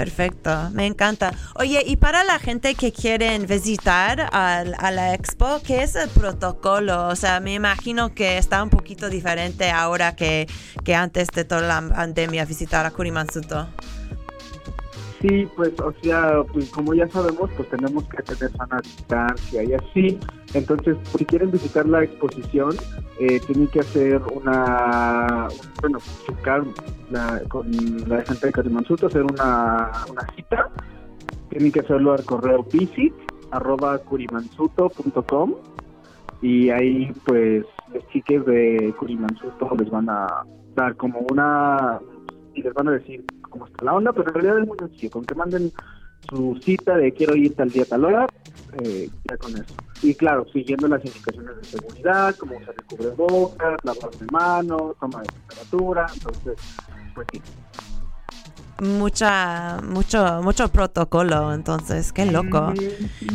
Perfecto, me encanta. Oye, y para la gente que quieren visitar a, a, la expo, ¿qué es el protocolo? O sea, me imagino que está un poquito diferente ahora que, que antes de toda la pandemia visitar a Kurimansuto. Sí, pues, o sea, pues como ya sabemos, pues tenemos que tener sana distancia y así. Entonces, si quieren visitar la exposición, eh, tienen que hacer una, bueno, buscar con la gente de Carimansuto, hacer una, una cita. Tienen que hacerlo al correo visit arroba curimansuto.com y ahí pues los chiques de Curimansuto les van a dar como una y les van a decir cómo está la onda, pero en realidad es muy sencillo, con que manden su cita de quiero ir tal día, tal hora, eh, ya con eso. Y claro, siguiendo las indicaciones de seguridad, como usar el cubrebocas, lavar de manos, toma de temperatura, entonces, pues sí mucha mucho mucho protocolo entonces qué loco.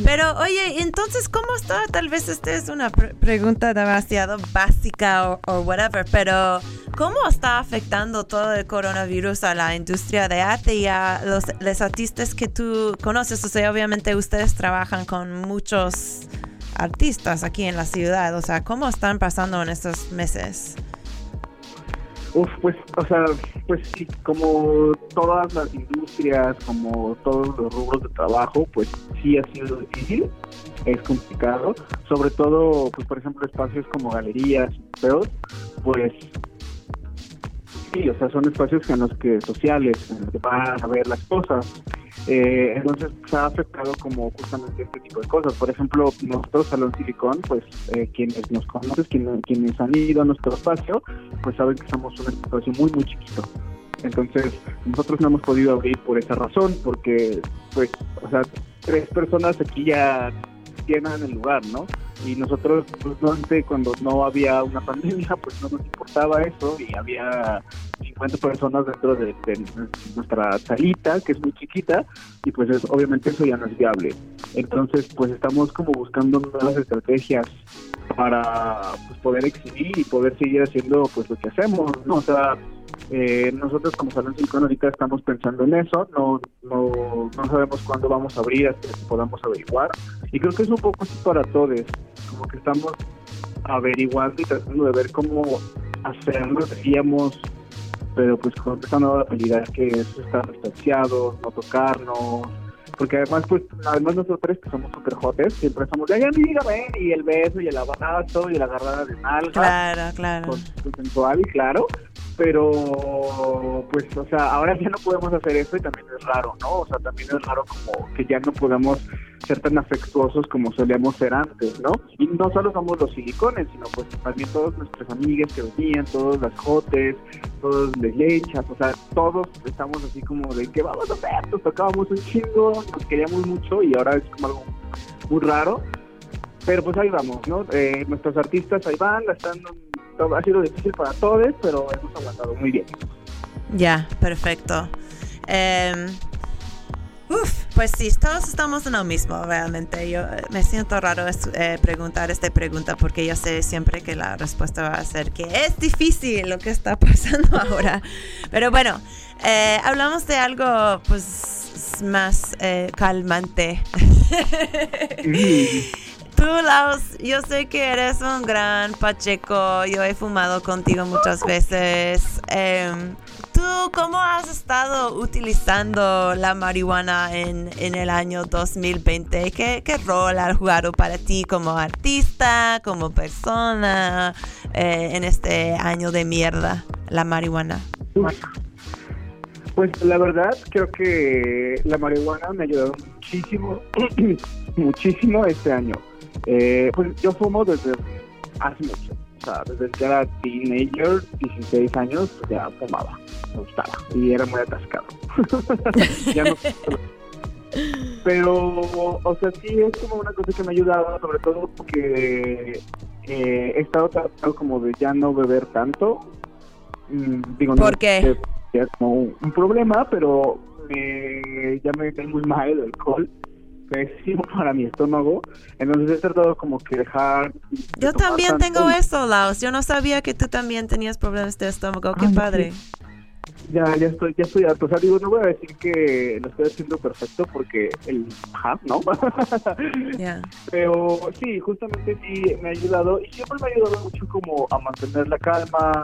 Pero oye entonces cómo está tal vez esta es una pregunta demasiado básica o, whatever pero cómo está afectando todo el coronavirus a la industria de arte y a los, los artistas que tú conoces o sea obviamente ustedes trabajan con muchos artistas aquí en la ciudad. O sea cómo están pasando en estos meses Uf, pues, o sea, pues sí, como todas las industrias, como todos los rubros de trabajo, pues sí ha sido difícil, es complicado, sobre todo, pues por ejemplo, espacios como galerías, museos, pues sí, o sea, son espacios en los que sociales, en los que van a ver las cosas, eh, entonces se pues, ha afectado como justamente este tipo de cosas. Por ejemplo, nosotros Salón Silicón, pues eh, quienes nos conocen, quienes, quienes han ido a nuestro espacio, pues saben que somos un espacio muy, muy chiquito. Entonces, nosotros no hemos podido abrir por esa razón, porque, pues, o sea, tres personas aquí ya llenan el lugar, ¿no? Y nosotros, pues, cuando no había una pandemia, pues no nos importaba eso y había 50 personas dentro de, nuestra salita, que es muy chiquita, y pues obviamente eso ya no es viable. Entonces, pues estamos como buscando nuevas estrategias para pues, poder exhibir y poder seguir haciendo pues lo que hacemos, ¿no? O sea, eh, nosotros como Salón Silicon ahorita estamos pensando en eso, no, no, no sabemos cuándo vamos a abrir hasta que podamos averiguar. Y creo que es un poco así para todos, como que estamos averiguando y tratando de ver cómo hacerlo, decíamos, pero pues con esta nueva habilidad que es estar distanciados, no tocarnos, porque además pues además nosotros que somos super jotes siempre estamos de ven y el beso y el abrazo y la agarrada de nalga claro claro. Sensual y claro pero pues o sea ahora ya no podemos hacer eso y también es raro no o sea también es raro como que ya no podemos ser tan afectuosos como solíamos ser antes no y no solo somos los silicones sino pues también todas nuestras amigas que venían todas las jotes todos de lechas o sea todos estamos así como de que vamos a hacer nos tocábamos un chingo nos queríamos mucho y ahora es como algo muy raro pero pues ahí vamos, ¿no? Eh, nuestros artistas ahí van, la están ha sido difícil para todos, pero hemos aguantado muy bien. Ya, perfecto. Em, uf, pues sí, todos estamos en lo mismo, realmente. Yo eh, me siento raro eh, preguntar esta pregunta porque yo sé siempre que la respuesta va a ser que es difícil lo que está pasando ahora. Pero bueno, eh, hablamos de algo pues más calmante. Tú, Laos, yo sé que eres un gran pacheco. Yo he fumado contigo muchas veces. Em, ¿Tú cómo has estado utilizando la marihuana en, en el año 2020? ¿Qué, ¿Qué, rol ha jugado para ti como artista, como persona eh, en este año de mierda, la marihuana? Pues la verdad creo que la marihuana me ha ayudado muchísimo, muchísimo este año. Eh, pues yo fumo desde hace mucho. O sea, desde que era teenager, 16 años, pues ya fumaba. Me gustaba. Y era muy atascado. ya no. Pero, o sea, sí es como una cosa que me ha ayudado, sobre todo porque eh, he estado tratando como de ya no beber tanto. Mm, digo, ¿Por qué? Es como un, problema, pero ya me cae muy mal el alcohol pésimo para mi estómago. Entonces he tratado como que dejar... Yo también tengo eso, Laos. Yo no sabía que tú también tenías problemas de estómago. Qué padre. Ya, ya estoy, ya estoy harto. O sea, digo, no voy a decir que lo estoy haciendo perfecto porque el ja, ¿no? Pero sí, justamente sí me ha ayudado y siempre me ha ayudado mucho como a mantener la calma,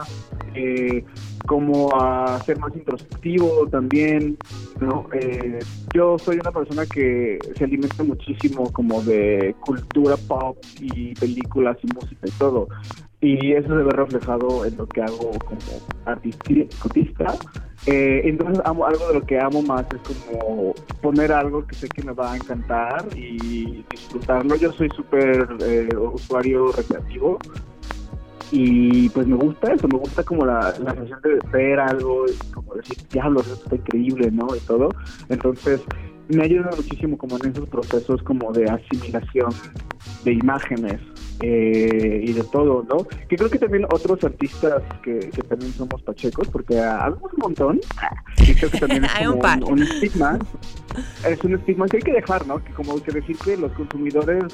eh, como a ser más introspectivo también, ¿no? Eh, yo soy una persona que se alimenta muchísimo como de cultura pop y películas y música y todo. Y eso se ve reflejado en lo que hago como artista. Eh, entonces amo, algo de lo que amo más es como poner algo que sé que me va a encantar y disfrutarlo. Yo soy súper eh, usuario recreativo y pues me gusta eso, me gusta como la, la sensación de ver algo y como decir, diablo, eso está increíble, ¿no? Y todo. Entonces, me ayuda muchísimo como en esos procesos como de asimilación de imágenes eh, y de todo, ¿no? Que creo que también otros artistas que, que también somos pachecos, porque hablamos un montón, y creo que también es como un, estigma, es un estigma que hay que dejar, ¿no? Que como que decir que los consumidores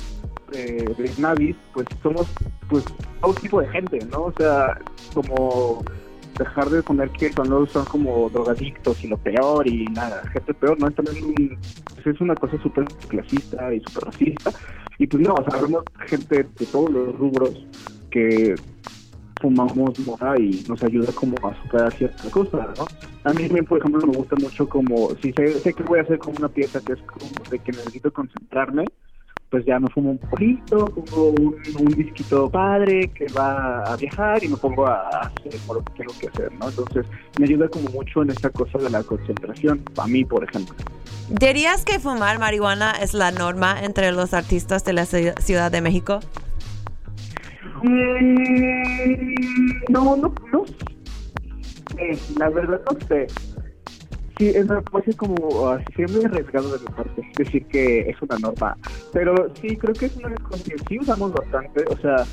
eh, de Navis, pues somos pues todo tipo de gente, ¿no? O sea, como dejar de poner que cuando son como drogadictos y lo peor y nada, gente peor, ¿no? Es también pues, es una cosa súper clasista y súper racista. Y pues no, o sea, vemos gente de todos los rubros que fumamos moda y nos ayuda como a superar ciertas cosas, ¿no? A mí por ejemplo, me gusta mucho como, si sé, sé que voy a hacer como una pieza que es como de que necesito concentrarme, pues ya me fumo un poquito, pongo un, un, disquito padre que va a viajar y me pongo a hacer lo que tengo que hacer, ¿no? Entonces me ayuda como mucho en esta cosa de la concentración, a mí, por ejemplo. ¿Dirías que fumar marihuana es la norma entre los artistas de la Ciudad de México? Mm, no, no, no. la verdad no sé. Sí, es una cosa como, uh, muy arriesgado de mi parte decir que es una norma, pero sí, creo que es una cosa que sí usamos bastante, o sea,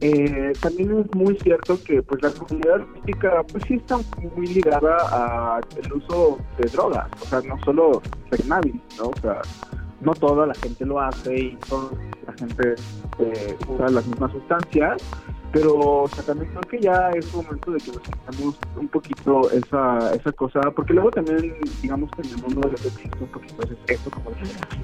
eh, también es muy cierto que pues la comunidad artística pues sí está muy ligada al uso de drogas, o sea, no solo cannabis, ¿no? O sea, no toda la gente lo hace y toda la gente eh, usa las mismas sustancias, pero o sea, también creo que ya es momento de que nos quitamos un poquito esa, esa cosa, porque luego también, digamos en el mundo de existe un poquito ese eso como de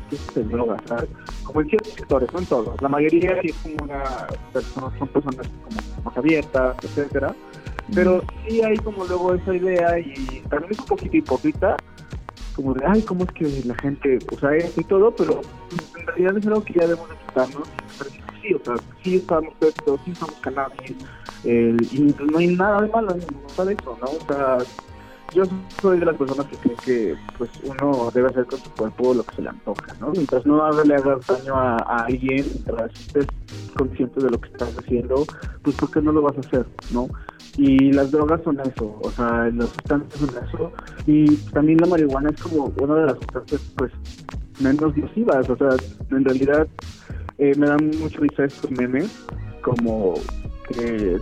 que se droga, ¿sabes? Como en ciertos sectores, no en todos. La mayoría sí es como una persona, son personas como más abiertas, etcétera. Pero sí hay como luego esa idea y también es un poquito hipócrita como de, ay, ¿cómo es que la gente usa esto y todo? Pero en realidad es algo que ya debemos sí, o sea, sí estamos esto, sí usamos cannabis, eh, y no hay nada de malo en usar eso, ¿no? O sea, yo soy de las personas que creen que pues uno debe hacer con su cuerpo lo que se le antoja, ¿no? Mientras no le hagas daño a, a alguien, mientras estés consciente de lo que estás haciendo, pues ¿por qué no lo vas a hacer, no? Y las drogas son eso, o sea, las sustancias son eso. Y también la marihuana es como una de las sustancias, pues, menos nocivas. O sea, en realidad eh, me dan mucho risa estos memes, como que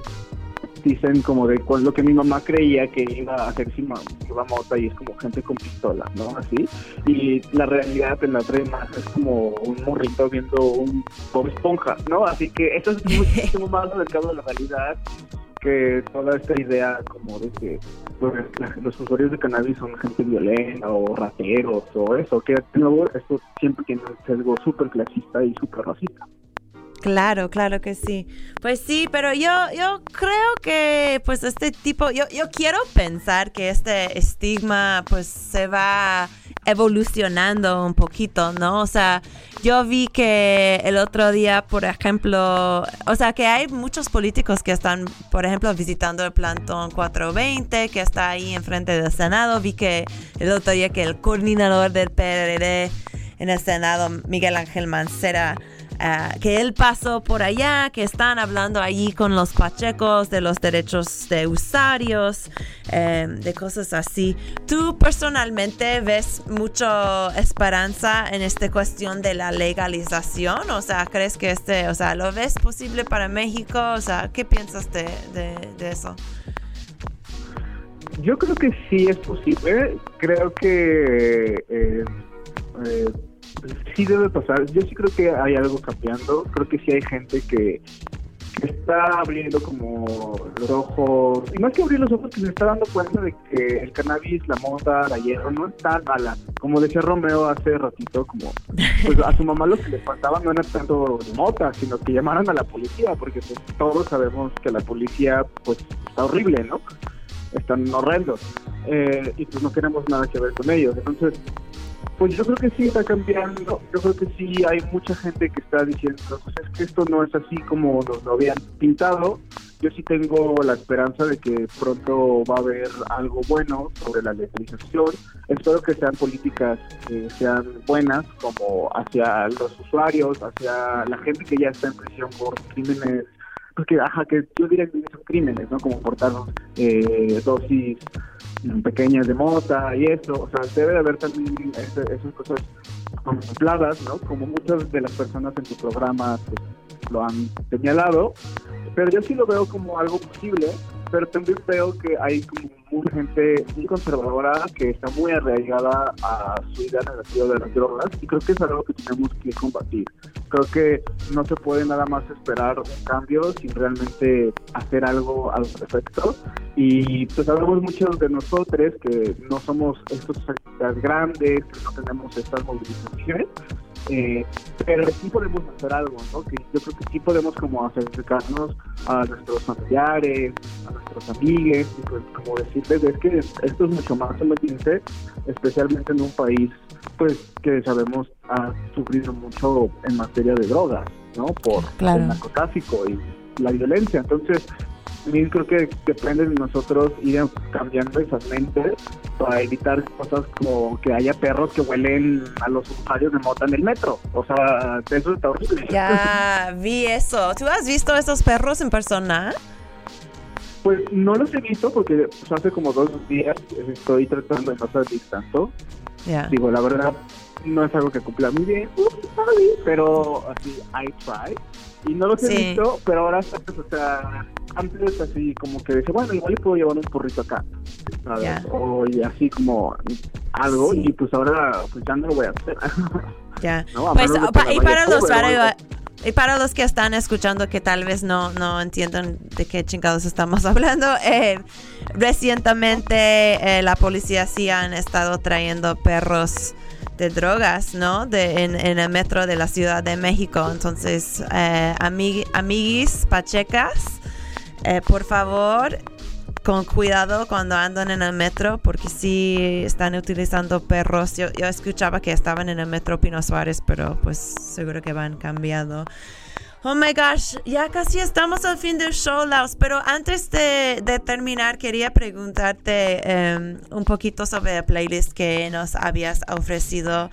dicen como de cuál lo que mi mamá creía que iba a hacer si iba mota y es como gente con pistola, ¿no? Así. Y la realidad en la trema es como un morrito viendo un Bob Esponja, ¿no? Así que eso es muchísimo más acercado a la realidad que toda esta idea como de que pues, los usuarios de cannabis son gente violenta o rateros o eso, que de nuevo esto siempre tiene un sesgo súper clasista y súper racista. Claro, claro que sí. Pues sí, pero yo, yo creo que pues este tipo, yo, yo quiero pensar que este estigma pues se va evolucionando un poquito, ¿no? O sea, yo vi que el otro día, por ejemplo, o sea, que hay muchos políticos que están, por ejemplo, visitando el plantón 420, que está ahí enfrente del Senado. Vi que el otro día que el coordinador del PRD en el Senado, Miguel Ángel Mancera, Ah, que él pasó por allá, que están hablando allí con los pachecos de los derechos de usuarios, em, de cosas así. ¿Tú personalmente ves mucha esperanza en esta cuestión de la legalización? O sea, ¿crees que este, o sea, lo ves posible para México? O sea, ¿qué piensas de, de, eso? Yo creo que sí es posible. Creo que eh, eh, sí debe pasar. Yo sí creo que hay algo cambiando. Creo que sí hay gente que, está abriendo como los ojos. Y más que abrir los ojos, que se está dando cuenta de que el cannabis, la mota, la hierro no es tan mala. Como decía Romeo hace ratito, como pues a su mamá lo que le faltaba no era tanto mota, sino que llamaran a la policía, porque pues, todos sabemos que la policía pues está horrible, ¿no? Están horrendos. Eh, y pues no queremos nada que ver con ellos. Entonces, pues yo creo que sí está cambiando. Yo creo que sí hay mucha gente que está diciendo, pues es que esto no es así como nos lo habían pintado. Yo sí tengo la esperanza de que pronto va a haber algo bueno sobre la legalización. Espero que sean políticas que sean buenas, como hacia los usuarios, hacia la gente que ya está en prisión por crímenes porque ajá, que yo diría que son crímenes, ¿no? Como portar eh, dosis pequeñas de mota y eso, o sea, debe de haber también esas cosas contempladas, ¿no? Como muchas de las personas en tu programa pues, lo han señalado, pero yo sí lo veo como algo posible, pero también veo que hay como mucha gente muy conservadora que está muy arraigada a su idea negativa de las drogas y creo que es algo que tenemos que combatir. Creo que no se puede nada más esperar un cambio sin realmente hacer algo al respecto. Y pues sabemos muchos de nosotros que no somos estos grandes, que no tenemos estas movilizaciones, eh, pero sí podemos hacer algo, ¿no? Que yo creo que sí podemos como acercarnos a nuestros familiares, a nuestros amigos, y pues como decirles es que esto es mucho más emergente, especialmente en un país pues que sabemos ha sufrido mucho en materia de drogas, ¿no? Por el narcotráfico y la violencia. Entonces, también creo que depende de nosotros ir cambiando esas mentes para evitar cosas como que haya perros que huelen a los usuarios de mota en el metro. O sea, eso está horrible. Ya vi eso. ¿Tú has visto esos perros en persona? Pues no los he visto porque pues, hace como dos días estoy tratando de no salir tanto. Digo, la verdad, no es algo que cumpla. Muy bien, pero así, I try. Y no los he visto, pero ahora, o sea, antes así como que dice, bueno, igual le puedo llevar un porrito acá, O así como algo, y pues ahora pues ya no lo voy a hacer. Ya. pues, y para los y para los que están escuchando que tal vez no, no entiendan de qué chingados estamos hablando, eh, recientemente eh, la policía sí han estado trayendo perros de drogas, ¿no? De, en, el metro de la Ciudad de México. Entonces, eh, amiguis pachecas, eh, por favor, con cuidado cuando andan en el metro, porque sí están utilizando perros. Yo, yo escuchaba que estaban en el metro Pino Suárez, pero pues seguro que van cambiando. Oh my gosh, ya casi estamos al fin del show, Laos. Pero antes de, terminar, quería preguntarte em, un poquito sobre el playlist que nos habías ofrecido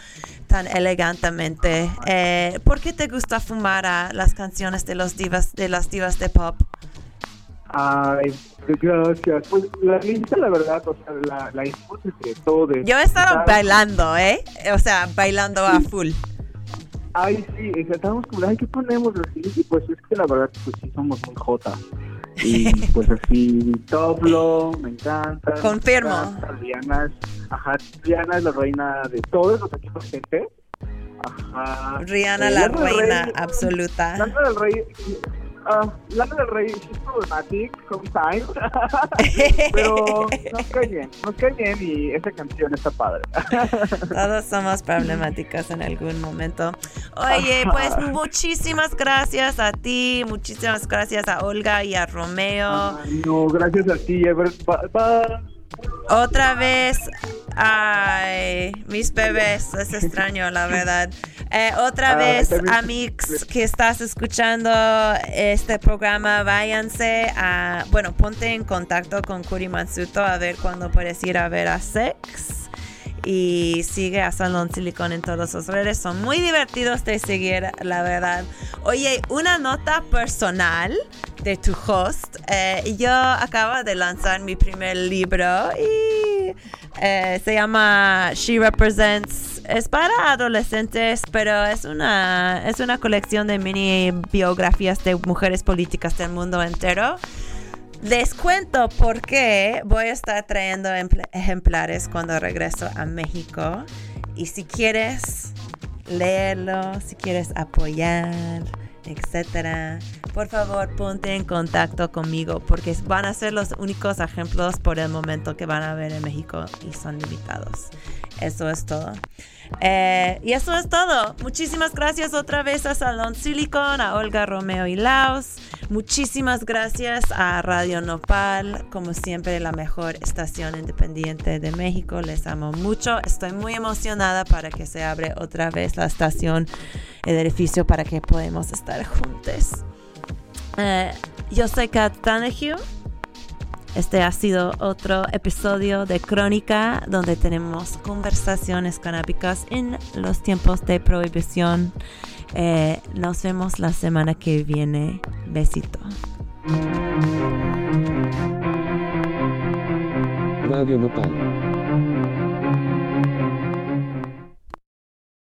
tan elegantemente. Eh, ¿Por qué te gusta fumar a las canciones de los divas, de las divas de pop? Ay, gracias. Pues la lista, la verdad, o sea, la, la de todo. De, Yo he estado bailando, ¿eh? O sea, bailando a full. Ay, sí, estábamos como, ay, ¿qué ponemos? Y pues es que la verdad, pues sí somos muy jota. Y pues así, Toplo, me encanta. Confirmo. Diana es, ajá, Diana es la reina de todos los equipos gente. Ajá. Rihanna, eh, la reina absoluta. Lana del Rey, Uh, Lana del Rey es problematic sometimes, pero nos cae bien, nos cae bien y esa canción está padre. Todos somos problemáticos en algún momento. Oye, pues muchísimas gracias a ti, muchísimas gracias a Olga y a Romeo. no, gracias a ti, Everett. Otra vez, ay, mis bebés, es extraño, la verdad. Eh, otra ah, vez, amigos que estás escuchando este programa, váyanse a, bueno, ponte en contacto con Kuri Mansuto a ver cuándo puedes ir a ver a Sex y sigue a Salón Silicon en todas sus redes. Son muy divertidos de seguir, la verdad. Oye, una nota personal de tu host. Eh, yo acabo de lanzar mi primer libro y eh, se llama She Represents. Es para adolescentes, pero es una, es una colección de mini biografías de mujeres políticas del mundo entero. Les cuento por qué voy a estar trayendo ejemplares cuando regreso a México. Y si quieres leerlo, si quieres apoyar, etcétera, por favor ponte en contacto conmigo porque van a ser los únicos ejemplos por el momento que van a ver en México y son limitados. Eso es todo. Eh, y eso es todo. Muchísimas gracias otra vez a Salón Silicon, a Olga Romeo y Laos. Muchísimas gracias a Radio Nopal, como siempre la mejor estación independiente de México. Les amo mucho. Estoy muy emocionada para que se abre otra vez la estación, el edificio para que podamos estar juntos. Eh, yo soy Kat Tanehue. Este ha sido otro episodio de Crónica donde tenemos conversaciones canábicas en los tiempos de prohibición. Eh, nos vemos la semana que viene. Besito.